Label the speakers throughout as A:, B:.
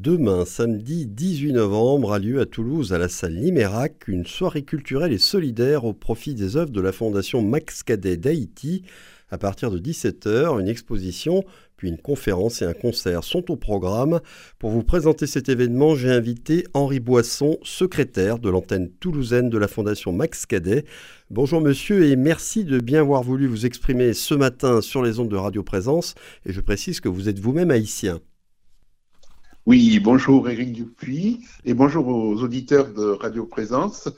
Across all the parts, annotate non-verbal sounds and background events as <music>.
A: Demain, samedi 18 novembre, a lieu à Toulouse, à la salle Limérac, une soirée culturelle et solidaire au profit des œuvres de la Fondation Max Cadet d'Haïti. À partir de 17h, une exposition, puis une conférence et un concert sont au programme. Pour vous présenter cet événement, j'ai invité Henri Boisson, secrétaire de l'antenne toulousaine de la Fondation Max Cadet. Bonjour monsieur et merci de bien avoir voulu vous exprimer ce matin sur les ondes de Radio Présence. Et je précise que vous êtes vous-même haïtien.
B: Oui, bonjour Éric Dupuis et bonjour aux auditeurs de Radio Présence.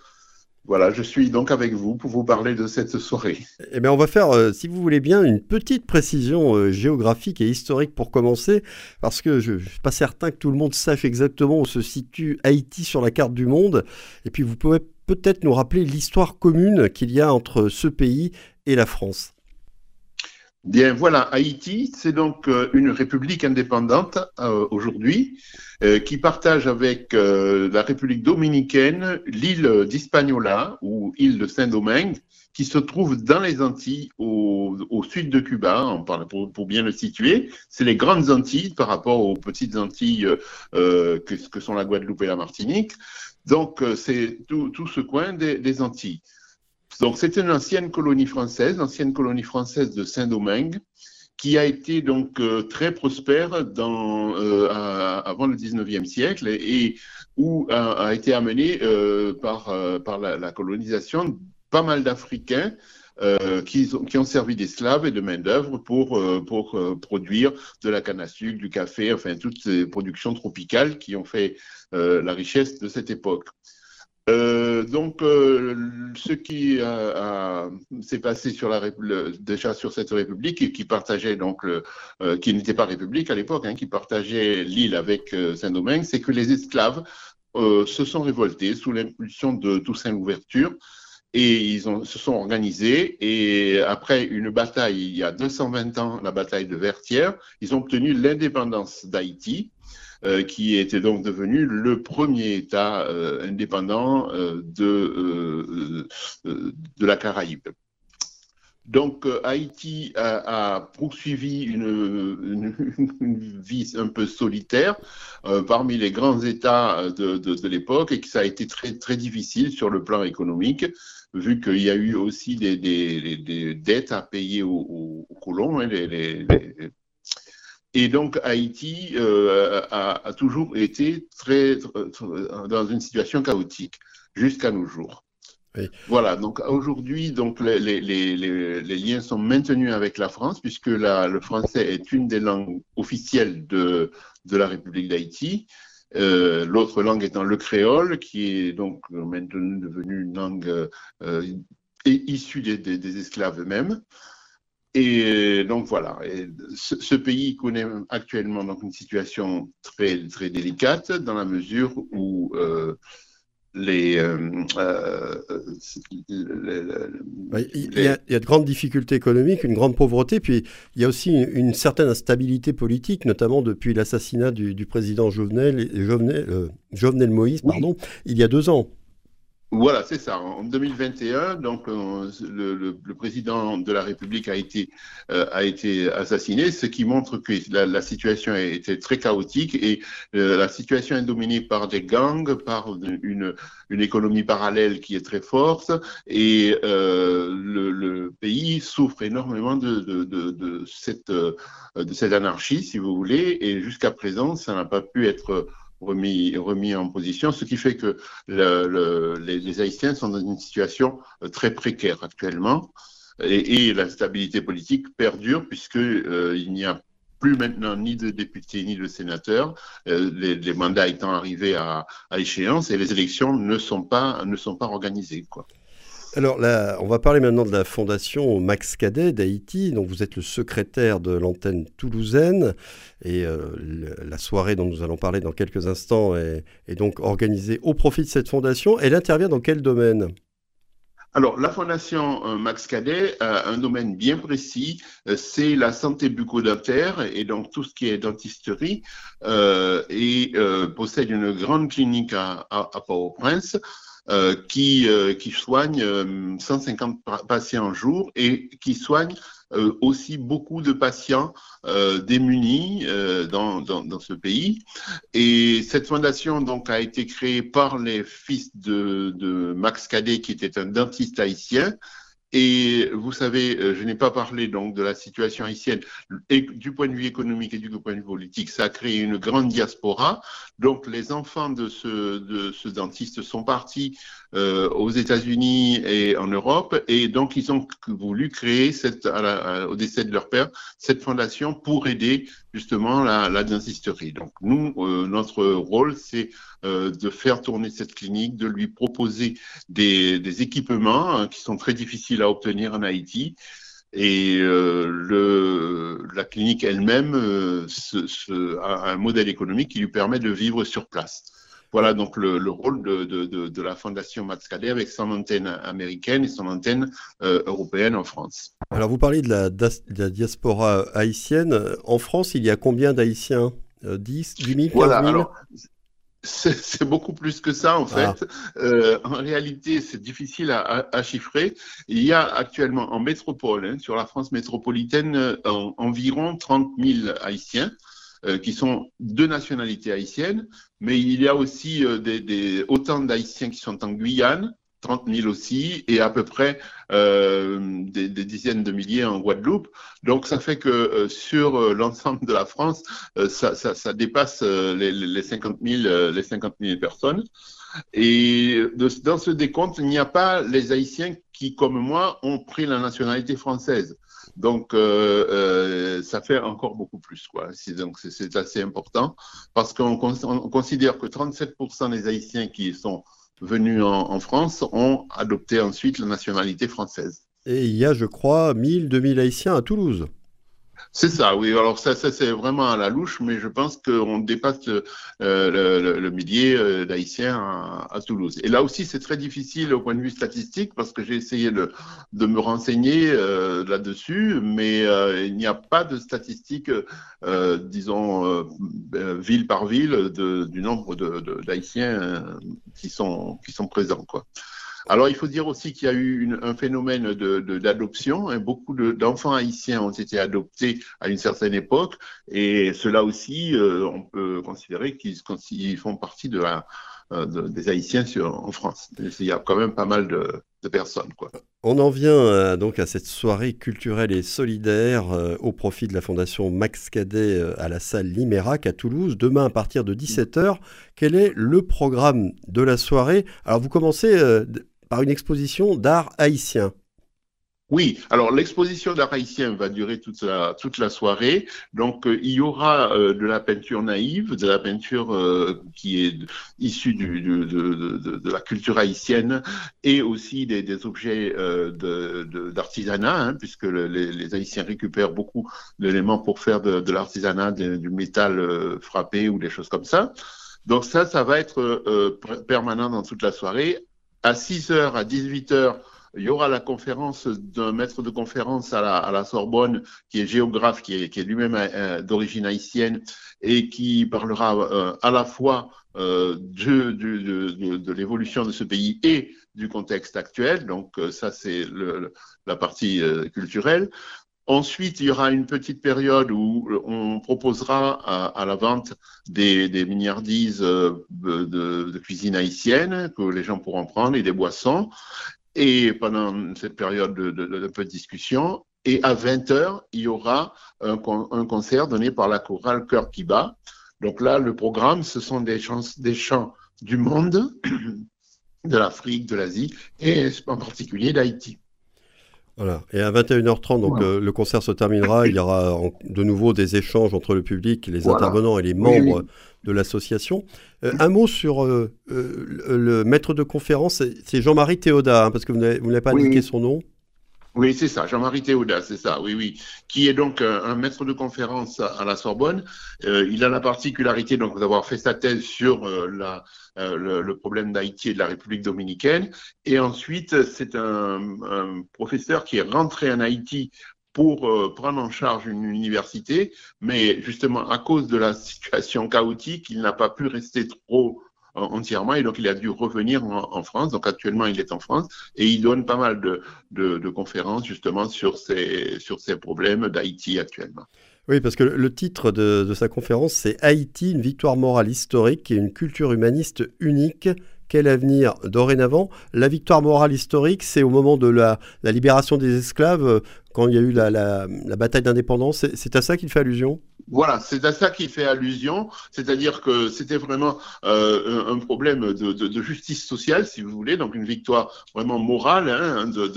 B: Voilà, je suis donc avec vous pour vous parler de cette soirée.
A: Eh bien, on va faire, euh, si vous voulez bien, une petite précision euh, géographique et historique pour commencer, parce que je ne suis pas certain que tout le monde sache exactement où se situe Haïti sur la carte du monde. Et puis, vous pouvez peut-être nous rappeler l'histoire commune qu'il y a entre ce pays et la France.
B: Bien, voilà, Haïti, c'est donc euh, une république indépendante euh, aujourd'hui euh, qui partage avec la République dominicaine l'île d'Hispaniola ou île de Saint-Domingue qui se trouve dans les Antilles au, sud de Cuba, on parle pour, pour, bien le situer. C'est les grandes Antilles par rapport aux petites Antilles que, que, sont la Guadeloupe et la Martinique. Donc, c'est tout, tout, ce coin des, des Antilles. Donc, c'est une ancienne colonie française, l'ancienne colonie française de Saint-Domingue, qui a été donc euh, très prospère euh, avant le 19e siècle et, où a, été amené euh, par, la, colonisation pas mal d'Africains qui, qui, ont servi d'esclaves et de main-d'œuvre pour, pour produire de la canne à sucre, du café, enfin toutes ces productions tropicales qui ont fait la richesse de cette époque. Euh, donc, euh, ce qui s'est passé sur la, déjà sur cette république, qui partageait donc, euh, qui n'était pas république à l'époque, hein, qui partageait l'île avec Saint-Domingue, c'est que les esclaves se sont révoltés sous l'impulsion de Toussaint Louverture et ils se sont organisés et après une bataille il y a 220 ans, la bataille de Vertières, ils ont obtenu l'indépendance d'Haïti euh, qui était donc devenu le premier État euh, indépendant euh, de, de la Caraïbe. Donc Haïti a, poursuivi <laughs> une, vie un peu solitaire parmi les grands États de, de, l'époque et que ça a été très, très difficile sur le plan économique, vu qu'il y a eu aussi des, des, des, dettes à payer aux, colons, hein, les, les, et donc Haïti euh, a, toujours été très, dans une situation chaotique jusqu'à nos jours. Voilà, donc aujourd'hui, donc les, les, les, les, liens sont maintenus avec la France puisque la, le français est une des langues officielles de, de la République d'Haïti. Euh, L'autre langue étant le créole, qui est donc maintenant devenue une langue euh, issue des, esclaves eux-mêmes. Et donc voilà, ce, pays connaît actuellement donc une situation très très délicate dans la mesure où euh, les, euh, euh,
A: il, y a, il, y a, de grandes difficultés économiques, une grande pauvreté, puis il y a aussi une, certaine instabilité politique, notamment depuis l'assassinat du, du, président Jovenel, Jovenel, Jovenel Moïse, pardon, il y a deux ans.
B: Voilà, c'est ça. En 2021, donc euh, le, président de la République a été euh, a été assassiné, ce qui montre que la, situation était très chaotique et euh, la situation est dominée par des gangs, par une économie parallèle qui est très forte et le, pays souffre énormément de cette anarchie, si vous voulez, et jusqu'à présent, ça n'a pas pu être remis, remis en position, ce qui fait que le, les, Haïtiens sont dans une situation euh, très précaire actuellement et, la stabilité politique perdure puisqu'il euh, n'y a plus maintenant ni de députés ni de sénateurs, euh, les, mandats étant arrivés à, à, échéance et les élections ne sont pas, ne sont pas organisées. Quoi.
A: Alors là, on va parler maintenant de la fondation Max Cadet d'Haïti. Donc vous êtes le secrétaire de l'antenne toulousaine et euh, la soirée dont nous allons parler dans quelques instants est, donc organisée au profit de cette fondation. Elle intervient dans quel domaine?
B: Alors, la Fondation euh, Max Cadet a un domaine bien précis, euh, c'est la santé bucco-dentaire et donc tout ce qui est dentisterie et possède une grande clinique à, Port-au-Prince qui, euh, qui soigne 150 euh, patients en jour et qui soigne euh, aussi beaucoup de patients euh, démunis euh, dans, ce pays. Et cette fondation a été créée par les fils de Max Cadet, qui était un dentiste haïtien, et vous savez, euh, je n'ai pas parlé donc de la situation haïtienne du point de vue économique et du point de vue politique. Ça a créé une grande diaspora. Donc les enfants de ce, de ce dentiste sont partis euh, aux États-Unis et en Europe, et donc ils ont voulu créer au décès de leur père cette fondation pour aider justement la, la dentisterie. Donc nous, euh, notre rôle, c'est euh, de faire tourner cette clinique, de lui proposer des, des équipements hein, qui sont très difficiles à obtenir en Haïti. Et euh, le, la clinique elle-même euh, a un modèle économique qui lui permet de vivre sur place. Voilà donc le, le rôle de, de, de, de, la Fondation Max Cadet avec son antenne américaine et son antenne euh, européenne en France.
A: Alors vous parlez de la, diaspora haïtienne. En France, il y a combien d'Haïtiens? 10, 10 000, 15 000
B: voilà, alors, c'est beaucoup plus que ça en fait. Ah. Euh, en réalité, c'est difficile à, à, à, chiffrer. Il y a actuellement en métropole, hein, sur la France métropolitaine, euh, en, environ 30 000 Haïtiens euh, qui sont de nationalité haïtienne, mais il y a aussi euh, des, des, autant d'Haïtiens qui sont en Guyane, 30 000 aussi, et à peu près euh, des, dizaines de milliers en Guadeloupe. Donc ça fait que euh, sur euh, l'ensemble de la France, ça, dépasse les, les, 50 000, les 50 000 personnes. Et dans ce décompte, il n'y a pas les Haïtiens qui, comme moi, ont pris la nationalité française. Donc, ça fait encore beaucoup plus. Quoi. Donc, c'est assez important parce qu'on on considère que 37% des Haïtiens qui sont venus en, France ont adopté ensuite la nationalité française.
A: Et il y a, je crois, 1000, 2000 Haïtiens à Toulouse.
B: C'est ça, oui. Alors ça, ça c'est vraiment à la louche, mais je pense qu'on dépasse le, euh, le, millier euh, d'Haïtiens à, Toulouse. Et là aussi, c'est très difficile au point de vue statistique parce que j'ai essayé de, de, me renseigner euh, là-dessus, mais il n'y a pas de statistiques, disons, ville par ville, de, du nombre d'Haïtiens qui, sont, qui sont présents. Quoi. Alors, il faut dire aussi qu'il y a eu un phénomène d'adoption. De, beaucoup d'enfants haïtiens ont été adoptés à une certaine époque, et cela aussi, euh, on peut considérer qu'ils font partie de la, euh, de, des Haïtiens en France. Il y a quand même pas mal de, personnes.
A: On en vient euh, donc à cette soirée culturelle et solidaire au profit de la Fondation Max Cadet à la salle Limérac à Toulouse, demain à partir de 17h. Quel est le programme de la soirée? Alors vous commencez par une exposition d'art haïtien.
B: Oui, alors l'exposition d'art haïtien va durer toute la, toute la soirée. Donc euh, il y aura euh, de la peinture naïve, de la peinture euh, qui est issue de, la culture haïtienne et aussi des, objets d'artisanat, hein, puisque le, les, les, Haïtiens récupèrent beaucoup d'éléments pour faire de, l'artisanat, du métal frappé ou des choses comme ça. Donc ça, ça va être permanent dans toute la soirée. À 6h, à 18h, il y aura la conférence d'un maître de conférence à la, Sorbonne, qui est géographe, qui est, lui-même euh, d'origine haïtienne, et qui parlera euh, à la fois euh, de, l'évolution de ce pays et du contexte actuel. Donc ça, c'est la partie culturelle. Ensuite, il y aura une petite période où on proposera à, la vente des, des milliardises de, de, cuisine haïtienne que les gens pourront prendre et des boissons. Et pendant cette période de, discussion, et à 20h, il y aura un, concert donné par la chorale Cœur qui bat. Donc là, le programme, ce sont des des chants du monde, <coughs> de l'Afrique, de l'Asie, et en particulier d'Haïti.
A: Voilà. Et à 21h30, donc voilà. euh, le concert se terminera. Il y aura en, de nouveau des échanges entre le public, les voilà. intervenants et les membres oui, oui. de l'association. Euh, un mot sur euh, euh le maître de conférence, c'est Jean-Marie Théoda, hein, parce que vous n'avez pas oui. indiqué son nom.
B: Oui, c'est ça, Jean-Marie Théoda, c'est ça, oui, oui, qui est donc un, un maître de conférence à, à la Sorbonne. Euh, il a la particularité donc d'avoir fait sa thèse sur euh, la, euh, le, le, problème d'Haïti et de la République dominicaine. Et ensuite, c'est un, un, professeur qui est rentré en Haïti pour euh, prendre en charge une université, mais justement à cause de la situation chaotique, il n'a pas pu rester trop entièrement et donc il a dû revenir en, France. Donc actuellement, il est en France et il donne pas mal de, conférences justement sur ces, sur ces problèmes d'Haïti actuellement.
A: Oui, parce que le titre de, de sa conférence, c'est Haïti, une victoire morale historique et une culture humaniste unique quel avenir? Dorénavant La victoire morale historique, c'est au moment de la, libération des esclaves, euh, quand il y a eu la bataille d'indépendance. C'est à ça qu'il fait allusion?
B: Voilà, c'est à ça qu'il fait allusion, c'est-à-dire que c'était vraiment euh, un problème de, justice sociale, si vous voulez, donc une victoire vraiment morale hein, de,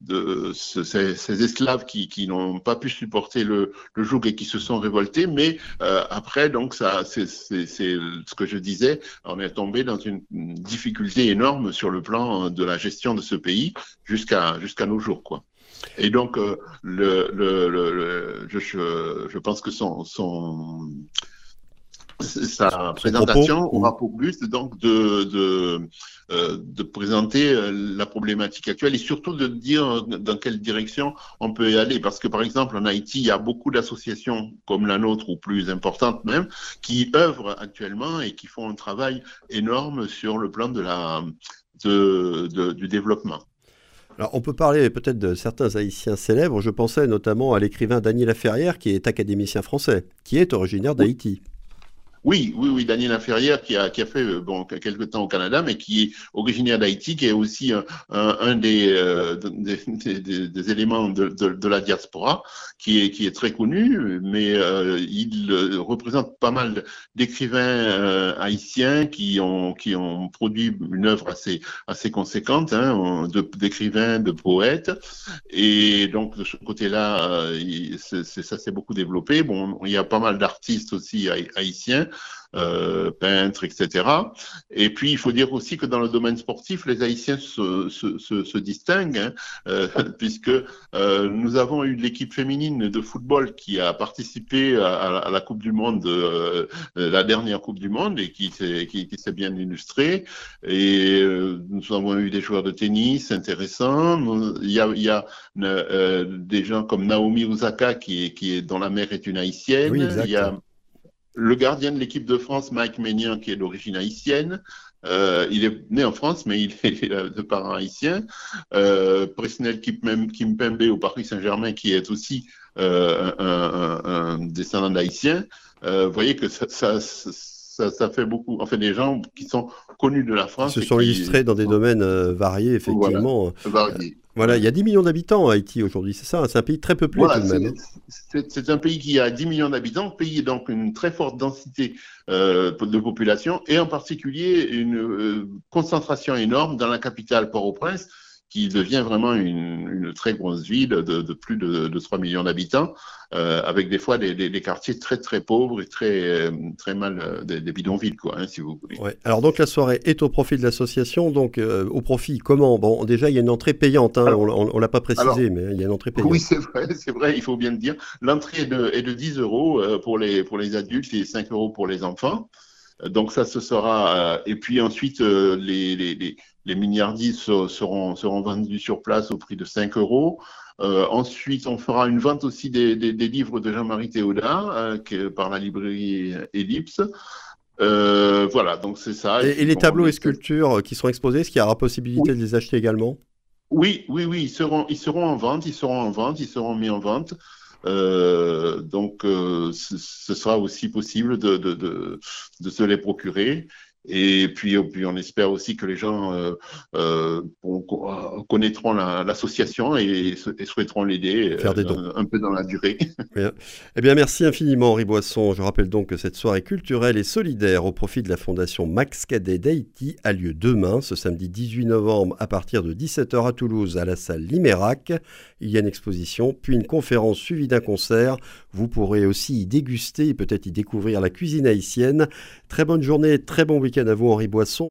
B: de, ces, esclaves qui, n'ont pas pu supporter le, le, joug et qui se sont révoltés, mais euh, après, donc ça, c'est ce que je disais, on est tombé dans une difficulté énorme sur le plan de la gestion de ce pays jusqu'à jusqu'à nos jours, quoi. Et donc, euh, le, le, le, je, je, pense que son, son sa présentation aura pour but donc de, de, euh, de, présenter euh, la problématique actuelle et surtout de dire dans quelle direction on peut y aller. Parce que par exemple en Haïti, il y a beaucoup d'associations comme la nôtre ou plus importantes même qui œuvrent actuellement et qui font un travail énorme sur le plan de la, de, de, du développement.
A: On peut parler peut-être de certains haïtiens célèbres. Je pensais notamment à l'écrivain Daniel Laferrière, qui est académicien français, qui est originaire d'Haïti.
B: Oui, oui, oui, Daniel Inférière qui a, qui a fait euh, bon, quelques temps au Canada, mais qui est originaire d'Haïti, qui est aussi un, un, des, euh, des, des, des, éléments de, de, de, la diaspora, qui est, qui est très connu, mais euh, il représente pas mal d'écrivains haïtiens qui ont, qui ont produit une œuvre assez, assez conséquente, hein, d'écrivains, de, poètes, et donc de ce côté-là, ça s'est beaucoup développé. Bon, il y a pas mal d'artistes aussi haïtiens euh, peintres, etc. Et puis, il faut dire aussi que dans le domaine sportif, les Haïtiens se, se, se, distinguent, hein, euh, <laughs> puisque euh, nous avons eu l'équipe féminine de football qui a participé à, la Coupe du Monde, euh, la dernière Coupe du Monde, et qui s'est qui, qui bien illustrée. Et nous avons eu des joueurs de tennis intéressants. Il y a, il y a des gens comme Naomi Osaka, qui est, qui est dont la mère est une haïtienne. il y a le gardien de l'équipe de France, Mike Maignan, qui est d'origine haïtienne. Euh, il est né en France, mais il <laughs> est de parents haïtiens. Euh, Presnel Kimpembe au Paris Saint-Germain, qui est aussi euh, un, descendant d'haïtien. Euh, vous voyez que ça, ça, ça, ça, fait beaucoup. En fait, des gens qui sont connus de la France.
A: Se sont illustrés dans des domaines variés, effectivement. Voilà, Voilà, il y a 10 millions d'habitants en Haïti aujourd'hui, c'est ça C'est un pays très peuplé tout de même.
B: Hein. C'est un pays qui a 10 millions d'habitants, pays donc une très forte densité euh, de population et en particulier une euh, concentration énorme dans la capitale Port-au-Prince qui devient vraiment une, une très grosse ville de, de plus de, de, 3 millions d'habitants, euh, avec des fois des, des, des, quartiers très très pauvres et très euh, très mal euh, des, bidonvilles quoi, hein, si vous voulez.
A: Ouais. Alors donc la soirée est au profit de l'association, donc euh, au profit comment? Bon déjà il y a une entrée payante, hein, on, on, l'a pas précisé, mais il y a une entrée payante.
B: Oui c'est vrai, c'est vrai, il faut bien le dire. L'entrée est de, est de 10 euros pour les pour les adultes et 5 euros pour les enfants. Donc ça, ce sera. et puis ensuite, les, les, les, les milliardises seront, seront vendus sur place au prix de 5 euros. Euh, ensuite, on fera une vente aussi des, des, des livres de Jean-Marie Théodin euh, par la librairie Ellipse. Euh, voilà, donc c'est ça.
A: Et, et les tableaux et sculptures qui seront exposés, est-ce qu'il y aura possibilité oui. de les acheter également?
B: Oui, oui, oui, ils seront, ils seront en vente, ils seront en vente, ils seront mis en vente. Euh, donc, euh, ce sera aussi possible de, de, de, de se les procurer. Et puis, puis, on espère aussi que les gens euh, euh, connaîtront l'association la, et, et, souhaiteront l'aider euh, un peu dans la durée. <laughs>
A: Bien. Eh bien, merci infiniment, Henri Boisson. Je rappelle donc que cette soirée culturelle et solidaire au profit de la Fondation Max Cadet d'Haïti a lieu demain, ce samedi 18 novembre, à partir de 17h à Toulouse, à la salle Limérac. Il y a une exposition, puis une conférence suivie d'un concert. Vous pourrez aussi y déguster et peut-être y découvrir la cuisine haïtienne. Très bonne journée, très bon week-end à vous, Henri Boisson.